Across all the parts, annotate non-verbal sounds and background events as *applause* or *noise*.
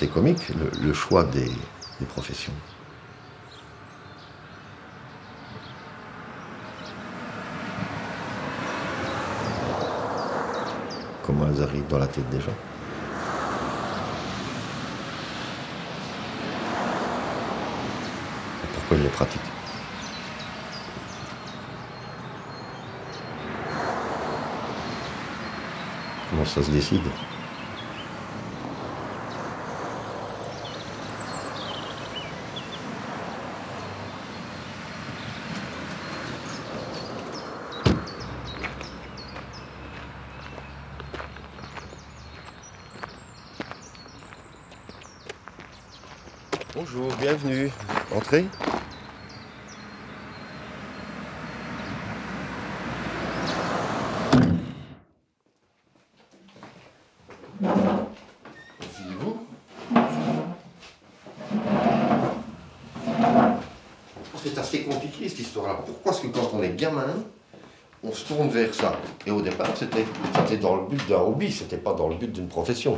assez comique, le, choix des, professions. Comment elles arrivent dans la tête des gens? Pourquoi ils les pratiquent? Comment ça se décide? Bonjour, bienvenue. Entrez. Asseyez-vous. C'est assez compliqué cette histoire-là. Pourquoi est-ce que quand on est gamin, on se tourne vers ça? Et au départ, c'était dans le but d'un hobby, c'était pas dans le but d'une profession.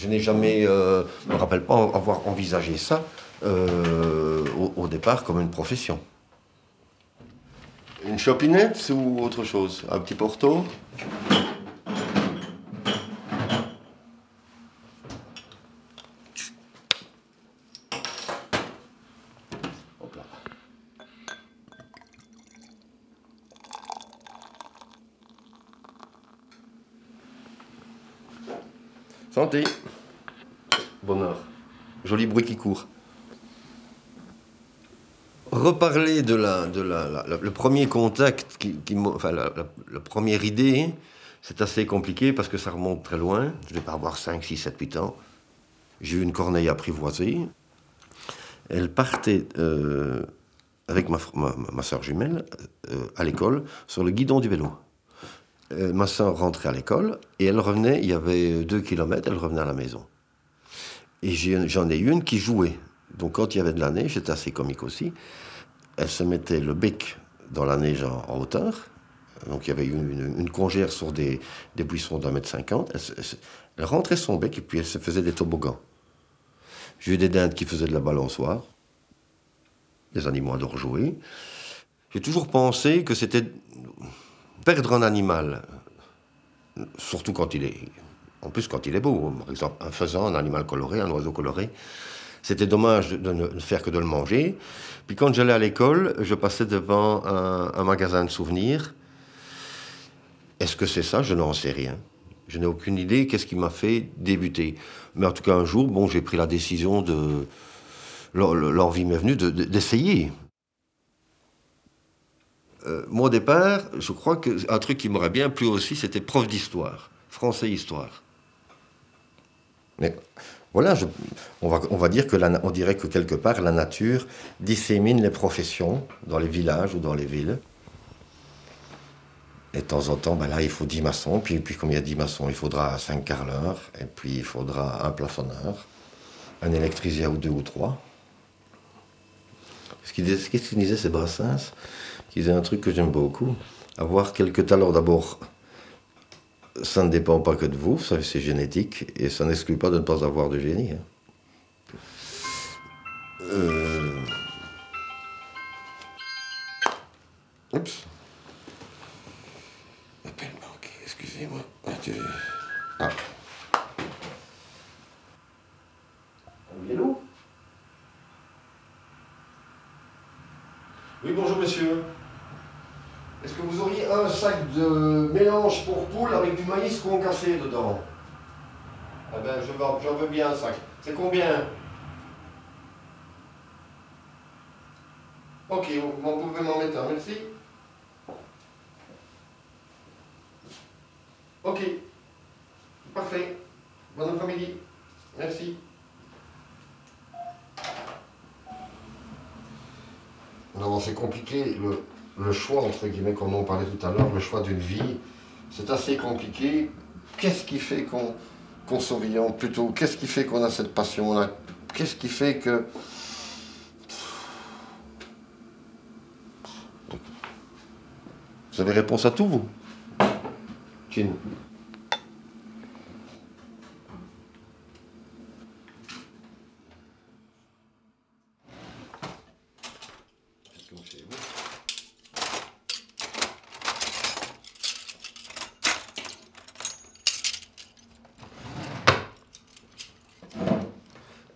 Je n'ai jamais, euh, me rappelle pas avoir envisagé ça euh, au, départ comme une profession. Une chopinette ou autre chose? Un petit porto? Santé. Bonheur. Joli bruit qui court. Reparler de la, de contact, qui, enfin la, première idée, c'est assez compliqué parce que ça remonte très loin. Je vais pas avoir 5, 6, 7, 8 ans. J'ai eu une corneille apprivoisée. Elle partait euh, avec ma soeur jumelle euh, à l'école sur le guidon du vélo. Euh, ma soeur rentrait à l'école et elle revenait, il y avait deux kilomètres, elle revenait à la maison. Et j'en ai, une qui jouait. Donc quand il y avait de la neige, c'était assez comique aussi, elle se mettait le bec dans la neige en, hauteur. Donc il y avait une, une, congère sur des, des buissons d'un mètre cinquante. Elle, rentrait son bec et puis elle se faisait des toboggans. J'ai eu des dindes qui faisaient de la balançoire. Les animaux adorent jouer. J'ai toujours pensé que c'était perdre un animal, surtout quand il est, en plus quand il est beau, par exemple un faisan, un animal coloré, un oiseau coloré, c'était dommage de ne faire que de le manger. Puis quand j'allais à l'école, je passais devant un, magasin de souvenirs. Est-ce que c'est ça? Je n'en sais rien. Je n'ai aucune idée qu'est-ce qui m'a fait débuter? Mais en tout cas, un jour, bon, j'ai pris la décision de... L'envie m'est venue d'essayer. Euh, au départ, je crois qu'un truc qui m'aurait bien plu aussi, c'était prof d'histoire, français-histoire. Mais voilà, on, va, dire que on dirait que quelque part, la nature dissémine les professions dans les villages ou dans les villes. Et de temps en temps, ben là, il faut 10 maçons, puis, puis comme il y a 10 maçons, il faudra 5 carleurs, et puis il faudra un plafonneur, un électricien ou deux ou trois. Qu'est-ce qu'il disait, ces Brassens qui disait un truc que j'aime beaucoup. Avoir quelques talents d'abord, ça ne dépend pas que de vous, ça c'est génétique, et ça n'exclut pas de ne pas avoir de génie. Hein. Euh... Oups. Appel manqué, excusez-moi. Ah. Un vélo Oui, bonjour monsieur. Est-ce que vous auriez un sac de mélange pour poules avec du maïs concassé dedans Eh bien, j'en veux bien un sac. C'est combien? Ok, vous pouvez m'en mettre un, merci. Ok, parfait. Bon après-midi. Merci. Alors c'est compliqué, le, le choix, entre guillemets, comme on parlait tout à l'heure, le choix d'une vie, c'est assez compliqué. Qu'est-ce qui fait qu'on qu plutôt? Qu'est-ce qui fait qu'on a cette passion-là? Qu'est-ce qui fait que... Vous avez réponse à tout, vous? comme chez vous.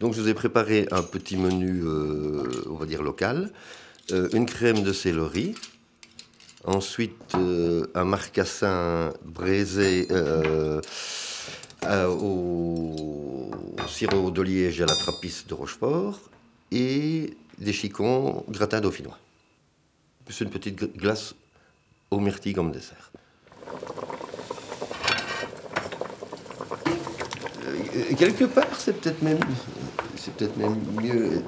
Donc je vous ai préparé un petit menu, euh, on va dire local. Euh, une crème de céleri. Ensuite, euh, un marcassin braisé au sirop de liège à la trappiste de Rochefort. Et des chicons gratin dauphinois. Plus une petite glace au myrtille comme dessert. Quelque part, c'est peut-être même c'est peut-être même mieux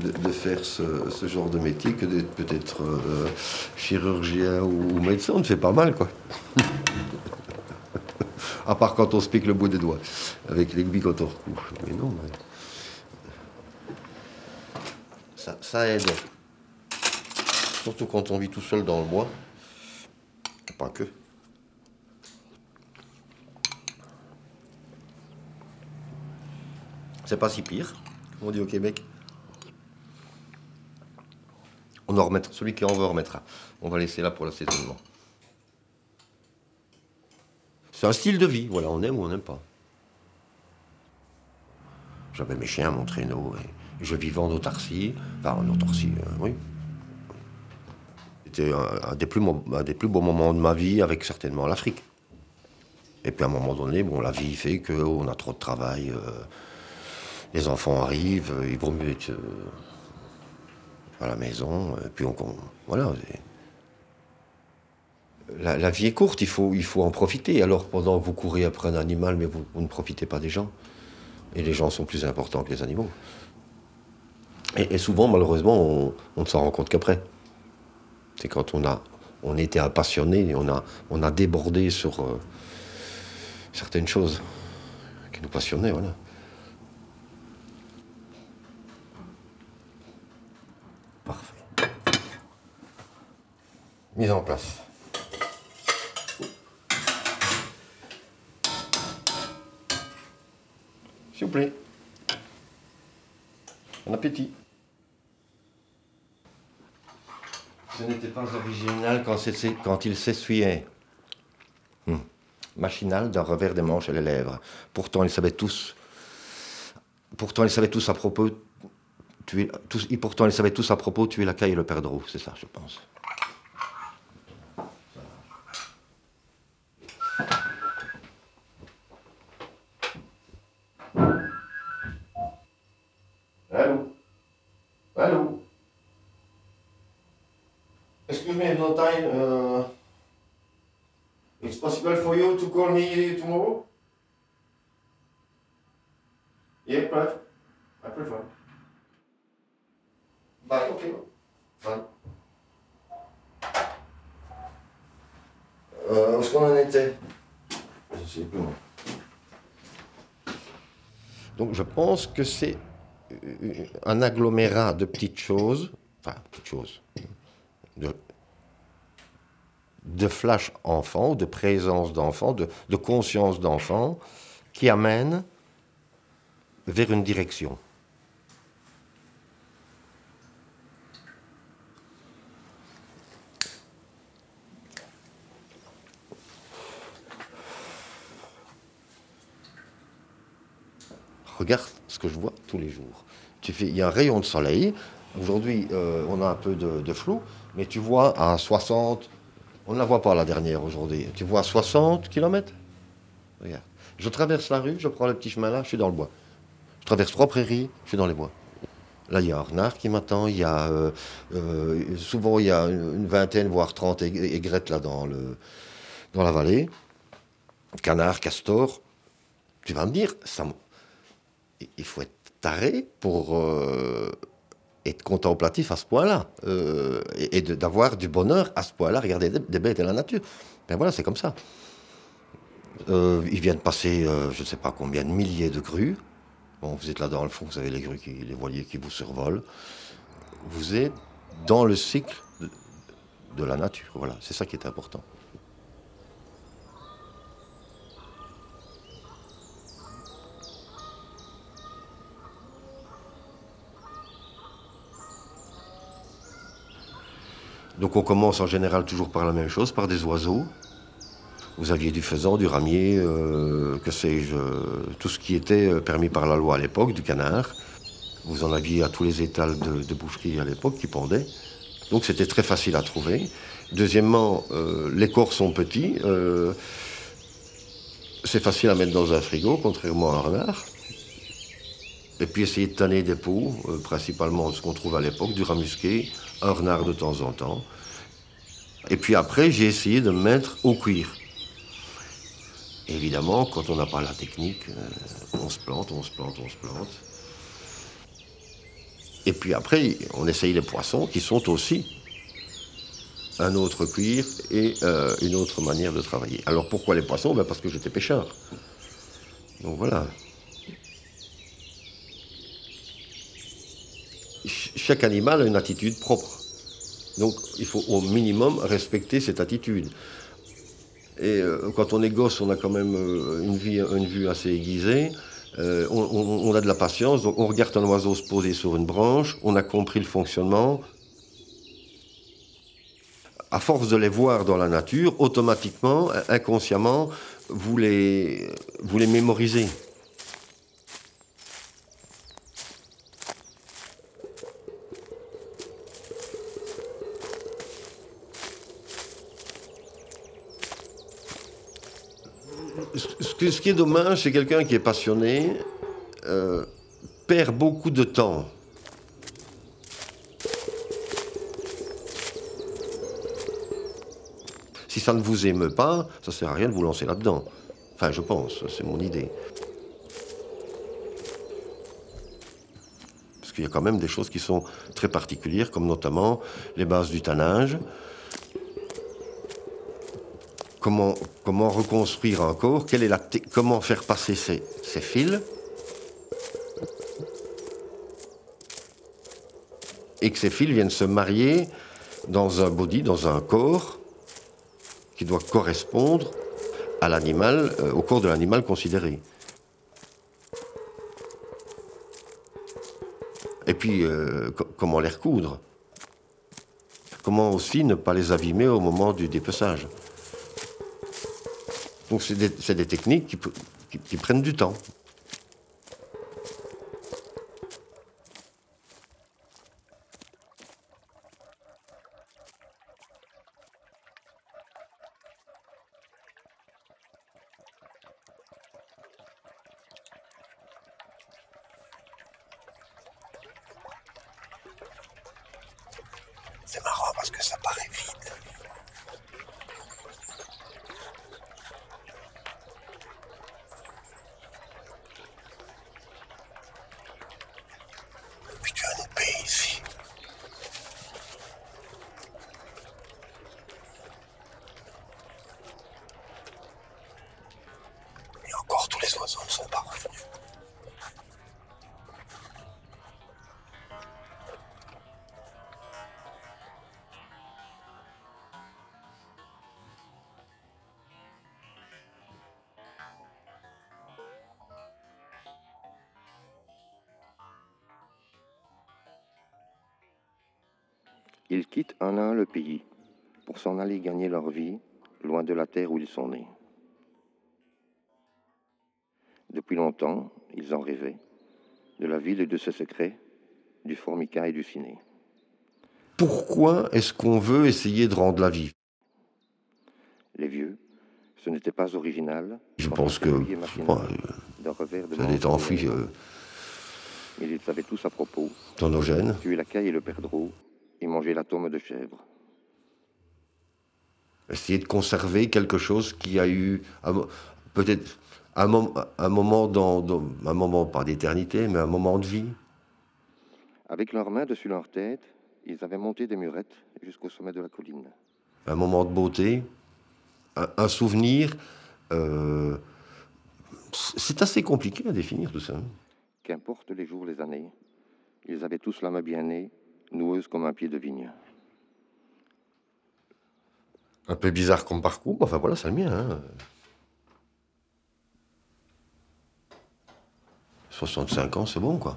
de, faire ce, genre de métier que d'être peut-être euh, chirurgien ou, médecin. On fait pas mal, quoi. *laughs* à part quand on se pique le bout des doigts, avec l'aiguille quand on recouche. Mais non, Ça, ça aide. Surtout quand on vit tout seul dans le bois. Pas que. C'est pas si pire, comme on dit au Québec. On en remettra. Celui qui en veut remettra. On va laisser là pour l'assaisonnement. C'est un style de vie, voilà, on aime ou on n'aime pas. J'avais mes chiens, mon traîneau, et je vivais en autarcie. Enfin, en autarcie, euh, oui. C'était un, des plus, beaux moments de ma vie avec certainement l'Afrique. Et puis à un moment donné, bon, la vie fait qu'on a trop de travail. Euh, les enfants arrivent, euh, il vaut mieux être euh, à la maison, et puis on, voilà. La, vie est courte, il faut, en profiter. Alors pendant que vous courez après un animal, mais vous, ne profitez pas des gens. Et les gens sont plus importants que les animaux. Et, souvent, malheureusement, on, ne s'en rend compte qu'après. C'est quand on a, on était un passionné, on a, on a débordé sur euh, certaines choses qui nous passionnaient, voilà. Mise en place. S'il vous plaît. Bon appétit. Ce n'était pas original quand, il s'essuyait. Hmm. Machinal d'un revers des manches et les lèvres. Pourtant, ils savaient tous. Pourtant, ils savaient tous à propos. Pourtant, ils savaient tous à propos tuer la caille et le perdreau. C'est ça, je pense. Call me tomorrow? Yeah, prefer. I prefer. Bye, okay. Bye. Euh, où est-ce qu'on en était? Je sais plus. Donc je pense que c'est euh, un agglomérat de petites choses, enfin petites choses, de de flash enfant, de présence d'enfant, de, conscience d'enfant, qui amène vers une direction. Regarde ce que je vois tous les jours. Tu fais, il y a un rayon de soleil. Aujourd'hui, euh, on a un peu de, de, flou, mais tu vois à 60, on ne la voit pas la dernière aujourd'hui. Tu vois 60 km Regarde. Je traverse la rue, je prends le petit chemin là, je suis dans le bois. Je traverse trois prairies, je suis dans les bois. Là, il y a un renard qui m'attend, il y a euh, euh, souvent il y a une vingtaine, voire 30 aigrettes là dans, le, dans la vallée. Canard, castor. Tu vas me dire, ça, il faut être taré pour euh, être contemplatif à ce point-là euh, et, d'avoir du bonheur à ce point-là, regarder des, bêtes et la nature. Ben voilà, c'est comme ça. Euh, ils viennent passer, euh, je ne sais pas combien de milliers de grues. Bon, vous êtes là dans le fond, vous avez les grues, qui, les voiliers qui vous survolent. Vous êtes dans le cycle de la nature. Voilà, c'est ça qui est important. Donc on commence en général toujours par la même chose, par des oiseaux. Vous aviez du faisan, du ramier, euh, que sais-je, euh, tout ce qui était euh, permis par la loi à l'époque, du canard. Vous en aviez à tous les étals de, boucherie à l'époque qui pendaient. Donc c'était très facile à trouver. Deuxièmement, les corps sont petits. c'est facile à mettre dans un frigo, contrairement à un renard. Et puis essayer de tanner des peaux, principalement ce qu'on trouve à l'époque, du ramusqué, un renard de temps en temps. Et puis après, j'ai essayé de me mettre au cuir. Évidemment, quand on n'a pas la technique, euh, on se plante, on se plante, on se plante. Et puis après, on essaye les poissons qui sont aussi un autre cuir et euh, une autre manière de travailler. Alors pourquoi les poissons? Ben Parce que j'étais pêcheur. Donc voilà. Chaque animal a une attitude propre. Donc il faut au minimum respecter cette attitude. Et euh, quand on est gosse, on a quand même euh, une, vie, une vue assez aiguisée. Euh, on, a de la patience, donc on regarde un oiseau se poser sur une branche, on a compris le fonctionnement. À force de les voir dans la nature, automatiquement, inconsciemment, vous les, vous les mémorisez. Ce qui est dommage, c'est quelqu'un qui est passionné euh, perd beaucoup de temps. Si ça ne vous émeut pas, ça ne sert à rien de vous lancer là-dedans. Enfin, je pense, c'est mon idée. Parce qu'il y a quand même des choses qui sont très particulières, comme notamment les bases du tannage comment, reconstruire un corps, comment faire passer ces, fils, et que ces fils viennent se marier dans un body, dans un corps qui doit correspondre à l'animal, euh, au corps de l'animal considéré. Et puis, euh, comment les recoudre. Comment aussi ne pas les abîmer au moment du dépeçage donc c'est des, techniques qui prennent du temps. C'est marrant parce que ça paraît vide. Ils quittent un à un le pays pour s'en aller gagner leur vie loin de la terre où ils sont nés. Depuis longtemps, ils en rêvaient, de la ville et de ses secrets, du formica et du ciné. Pourquoi est-ce qu'on veut essayer de rendre la vie? Les vieux, ce n'était pas original. Je pense que ça a été enfoui. Euh, ils savaient tous à propos. Dans nos gènes. Tuer la caille et le perdreau, et manger la tome de chèvre. Essayer de conserver quelque chose qui a eu peut-être un, moment dans, un moment pas d'éternité, mais un moment de vie. Avec leurs mains dessus leur tête, ils avaient monté des murettes jusqu'au sommet de la colline. Un moment de beauté, un, souvenir. Euh, c'est assez compliqué à définir tout ça. Qu'importe les jours, les années, ils avaient tous l'âme bien née noueuse comme un pied de vigne. Un peu bizarre comme parcours, enfin voilà, c'est le mien. 65 ans, c'est bon, quoi.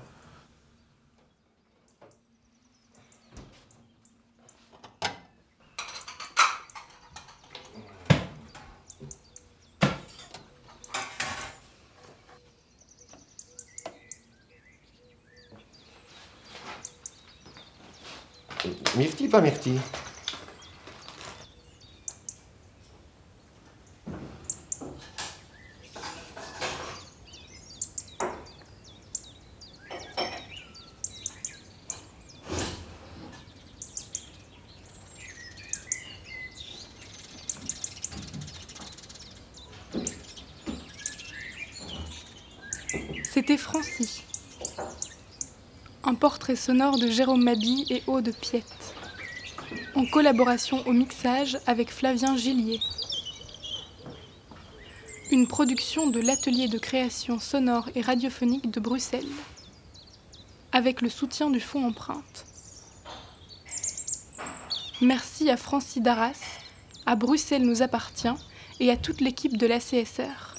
Myrtille, pas myrtille? C'était Francie. Un portrait sonore de Jérôme Mabi et Aude Piette. En collaboration au mixage avec Flavien Gillier. Une production de l'atelier de création sonore et radiophonique de Bruxelles. Avec le soutien du Fonds Empreinte. Merci à Francie Darras, à Bruxelles nous appartient et à toute l'équipe de la CSR.